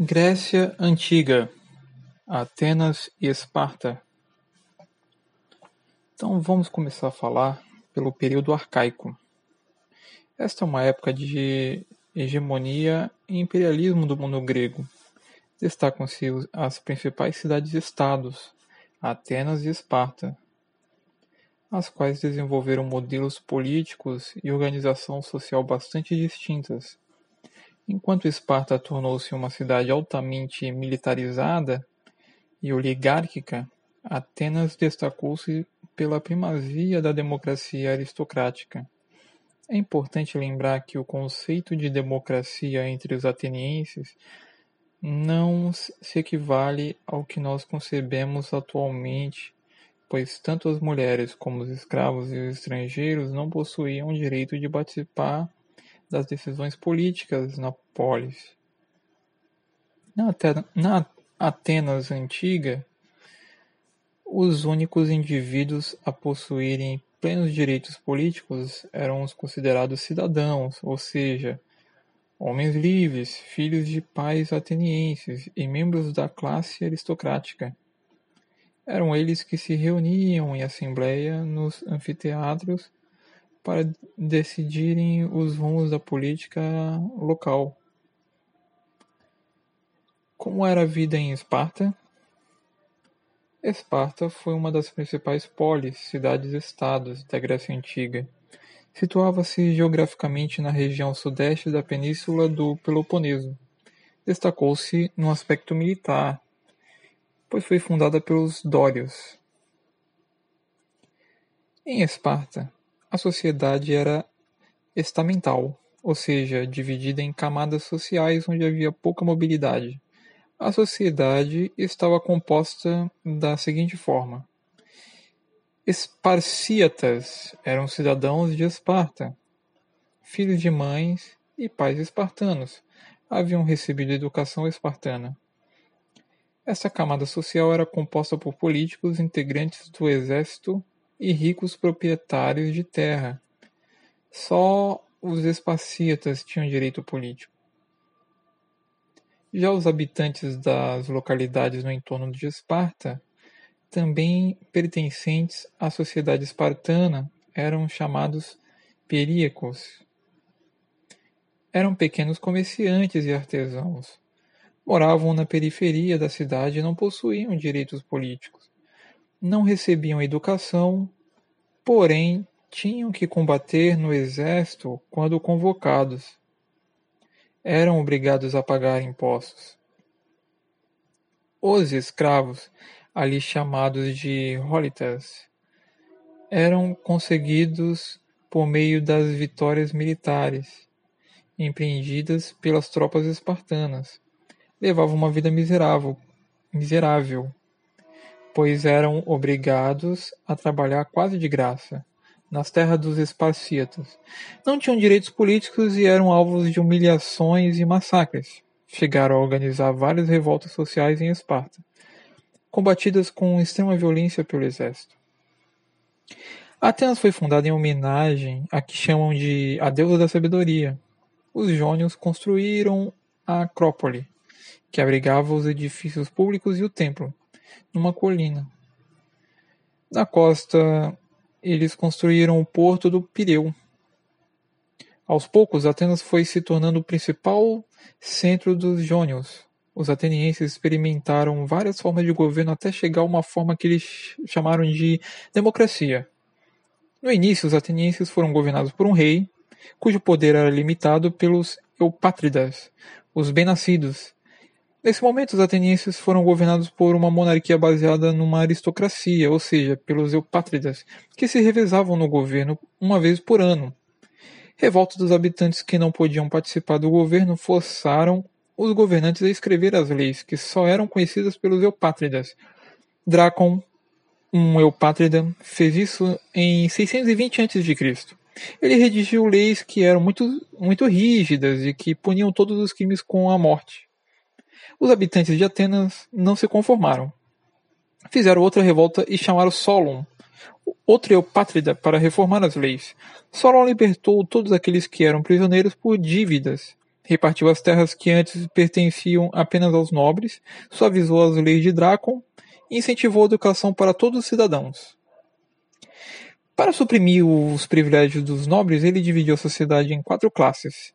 Grécia Antiga, Atenas e Esparta. Então vamos começar a falar pelo período arcaico. Esta é uma época de hegemonia e imperialismo do mundo grego. Destacam-se as principais cidades-estados, Atenas e Esparta, as quais desenvolveram modelos políticos e organização social bastante distintas Enquanto Esparta tornou-se uma cidade altamente militarizada e oligárquica, Atenas destacou-se pela primazia da democracia aristocrática. É importante lembrar que o conceito de democracia entre os atenienses não se equivale ao que nós concebemos atualmente, pois tanto as mulheres como os escravos e os estrangeiros não possuíam o direito de participar das decisões políticas na polis. Na, na Atenas antiga, os únicos indivíduos a possuírem plenos direitos políticos eram os considerados cidadãos, ou seja, homens livres, filhos de pais atenienses e membros da classe aristocrática. Eram eles que se reuniam em assembleia nos anfiteatros para decidirem os rumos da política local. Como era a vida em Esparta? Esparta foi uma das principais polis, cidades-estados da Grécia Antiga. Situava-se geograficamente na região sudeste da península do Peloponeso. Destacou-se no aspecto militar, pois foi fundada pelos Dórios. Em Esparta, a sociedade era estamental, ou seja, dividida em camadas sociais onde havia pouca mobilidade. A sociedade estava composta da seguinte forma: Esparcíatas eram cidadãos de Esparta, filhos de mães e pais espartanos, haviam recebido educação espartana. Essa camada social era composta por políticos, integrantes do exército e ricos proprietários de terra. Só os esparcíatas tinham direito político. Já os habitantes das localidades no entorno de Esparta, também pertencentes à sociedade espartana, eram chamados períacos. Eram pequenos comerciantes e artesãos. Moravam na periferia da cidade e não possuíam direitos políticos não recebiam educação, porém tinham que combater no exército quando convocados. Eram obrigados a pagar impostos. Os escravos, ali chamados de holitas, eram conseguidos por meio das vitórias militares empreendidas pelas tropas espartanas. Levavam uma vida miserável, miserável pois eram obrigados a trabalhar quase de graça, nas terras dos esparcíatas. Não tinham direitos políticos e eram alvos de humilhações e massacres. Chegaram a organizar várias revoltas sociais em Esparta, combatidas com extrema violência pelo exército. Atenas foi fundada em homenagem a que chamam de a deusa da sabedoria. Os jônios construíram a Acrópole, que abrigava os edifícios públicos e o templo, numa colina. Na costa, eles construíram o porto do Pireu. Aos poucos, Atenas foi se tornando o principal centro dos jônios. Os atenienses experimentaram várias formas de governo até chegar a uma forma que eles chamaram de democracia. No início, os atenienses foram governados por um rei, cujo poder era limitado pelos eupátridas, os bem-nascidos, Nesse momento, os atenienses foram governados por uma monarquia baseada numa aristocracia, ou seja, pelos eupátridas, que se revezavam no governo uma vez por ano. Revolta dos habitantes que não podiam participar do governo forçaram os governantes a escrever as leis, que só eram conhecidas pelos eupátridas. Dracon, um eupátrida, fez isso em 620 a.C. Ele redigiu leis que eram muito, muito rígidas e que puniam todos os crimes com a morte. Os habitantes de Atenas não se conformaram. Fizeram outra revolta e chamaram Solon, outro eupátrida, para reformar as leis. Solon libertou todos aqueles que eram prisioneiros por dívidas, repartiu as terras que antes pertenciam apenas aos nobres, suavizou as leis de Drácon e incentivou a educação para todos os cidadãos. Para suprimir os privilégios dos nobres, ele dividiu a sociedade em quatro classes,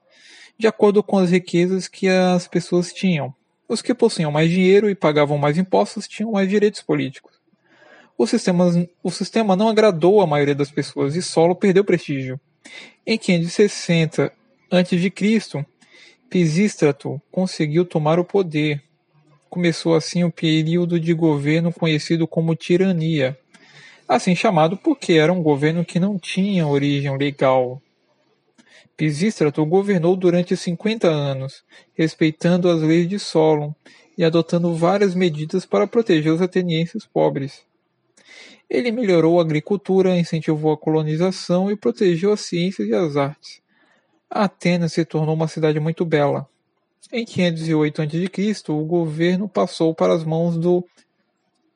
de acordo com as riquezas que as pessoas tinham. Os que possuíam mais dinheiro e pagavam mais impostos tinham mais direitos políticos. O sistema, o sistema não agradou a maioria das pessoas e Solo perdeu prestígio. Em 560 a.C., Pisístrato conseguiu tomar o poder. Começou assim o período de governo conhecido como tirania, assim chamado porque era um governo que não tinha origem legal. Pisístrato governou durante 50 anos, respeitando as leis de Solon e adotando várias medidas para proteger os atenienses pobres. Ele melhorou a agricultura, incentivou a colonização e protegeu as ciências e as artes. Atenas se tornou uma cidade muito bela. Em 508 a.C., o governo passou para as mãos do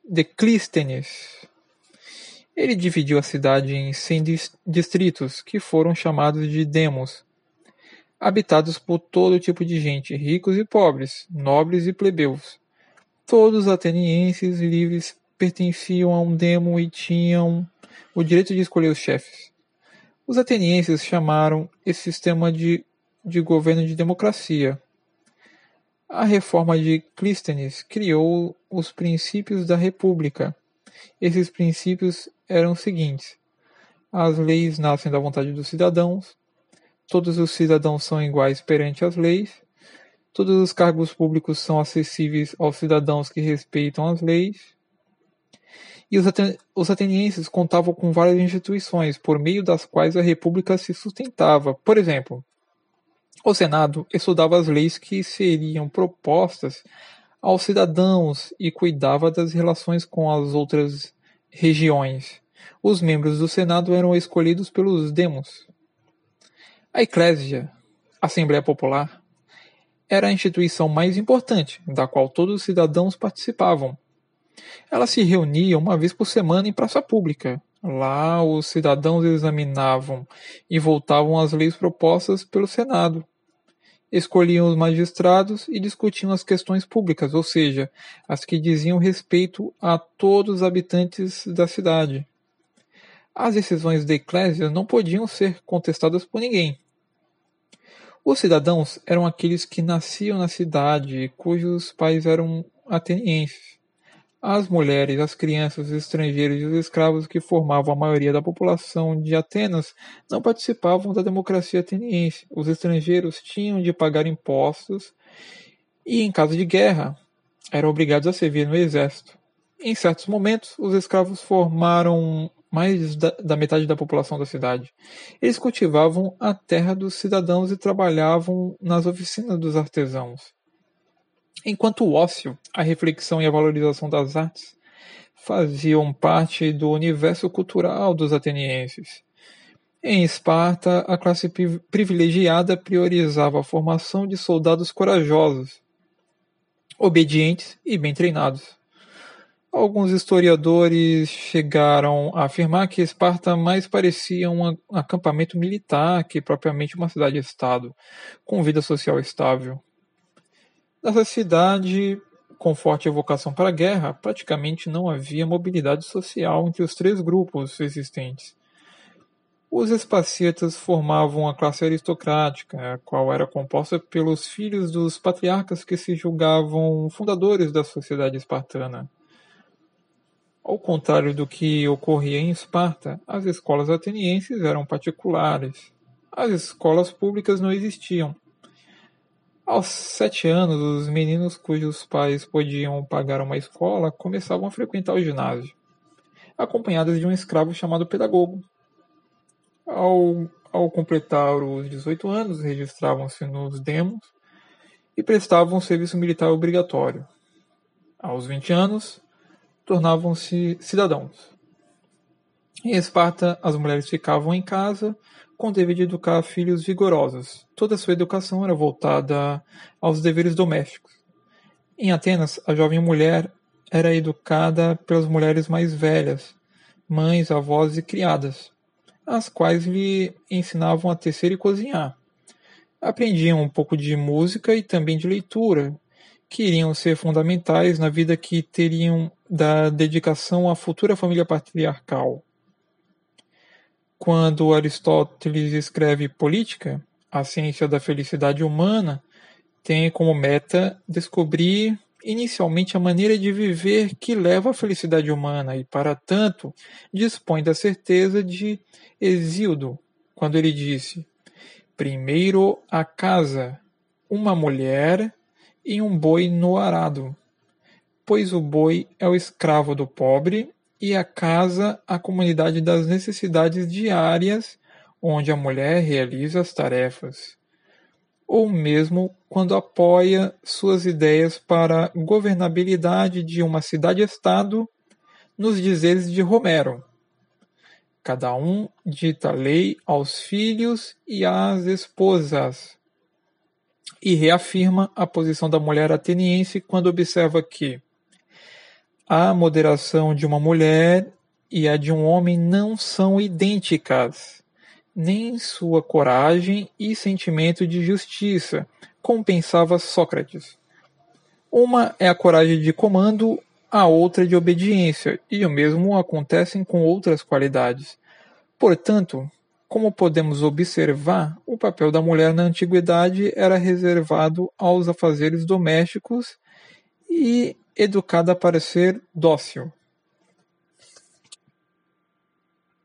Declístenes. Ele dividiu a cidade em 100 distritos, que foram chamados de demos, habitados por todo tipo de gente, ricos e pobres, nobres e plebeus. Todos os atenienses livres pertenciam a um demo e tinham o direito de escolher os chefes. Os atenienses chamaram esse sistema de, de governo de democracia. A reforma de Clístenes criou os princípios da república. Esses princípios eram os seguintes: as leis nascem da vontade dos cidadãos, todos os cidadãos são iguais perante as leis, todos os cargos públicos são acessíveis aos cidadãos que respeitam as leis, e os atenienses contavam com várias instituições por meio das quais a república se sustentava. Por exemplo, o Senado estudava as leis que seriam propostas aos cidadãos e cuidava das relações com as outras regiões. Os membros do Senado eram escolhidos pelos demos. A Eclésia, Assembleia Popular, era a instituição mais importante, da qual todos os cidadãos participavam. Ela se reunia uma vez por semana em praça pública. Lá, os cidadãos examinavam e votavam as leis propostas pelo Senado. Escolhiam os magistrados e discutiam as questões públicas, ou seja, as que diziam respeito a todos os habitantes da cidade. As decisões da Eclésia não podiam ser contestadas por ninguém. Os cidadãos eram aqueles que nasciam na cidade, cujos pais eram atenienses. As mulheres, as crianças, os estrangeiros e os escravos que formavam a maioria da população de Atenas não participavam da democracia ateniense. Os estrangeiros tinham de pagar impostos e, em caso de guerra, eram obrigados a servir no exército. Em certos momentos, os escravos formaram mais da, metade da população da cidade. Eles cultivavam a terra dos cidadãos e trabalhavam nas oficinas dos artesãos. Enquanto o ócio, a reflexão e a valorização das artes faziam parte do universo cultural dos atenienses. Em Esparta, a classe privilegiada priorizava a formação de soldados corajosos, obedientes e bem treinados. Alguns historiadores chegaram a afirmar que Esparta mais parecia um acampamento militar que propriamente uma cidade-estado, com vida social estável. Nessa cidade, com forte vocação para a guerra, praticamente não havia mobilidade social entre os três grupos existentes. Os Espacetas formavam a classe aristocrática, a qual era composta pelos filhos dos patriarcas que se julgavam fundadores da sociedade espartana. Ao contrário do que ocorria em Esparta, as escolas atenienses eram particulares. As escolas públicas não existiam, aos sete anos, os meninos cujos pais podiam pagar uma escola começavam a frequentar o ginásio, acompanhados de um escravo chamado pedagogo. Ao, ao completar os 18 anos, registravam-se nos demos e prestavam serviço militar obrigatório. Aos 20 anos, tornavam-se cidadãos. Em Esparta, as mulheres ficavam em casa com o dever de educar filhos vigorosos. Toda sua educação era voltada aos deveres domésticos. Em Atenas, a jovem mulher era educada pelas mulheres mais velhas, mães, avós e criadas, as quais lhe ensinavam a tecer e cozinhar. aprendiam um pouco de música e também de leitura, que iriam ser fundamentais na vida que teriam da dedicação à futura família patriarcal. Quando Aristóteles escreve Política, a ciência da felicidade humana tem como meta descobrir inicialmente a maneira de viver que leva à felicidade humana e, para tanto, dispõe da certeza de Hesíodo, quando ele disse: Primeiro a casa, uma mulher e um boi no arado, pois o boi é o escravo do pobre e a casa a comunidade das necessidades diárias, onde a mulher realiza as tarefas ou mesmo quando apoia suas ideias para a governabilidade de uma cidade-estado nos dizeres de Romero. Cada um dita lei aos filhos e às esposas. E reafirma a posição da mulher ateniense quando observa que a moderação de uma mulher e a de um homem não são idênticas nem sua coragem e sentimento de justiça compensava Sócrates. Uma é a coragem de comando, a outra de obediência, e o mesmo acontecem com outras qualidades. Portanto, como podemos observar, o papel da mulher na antiguidade era reservado aos afazeres domésticos e educada para ser dócil.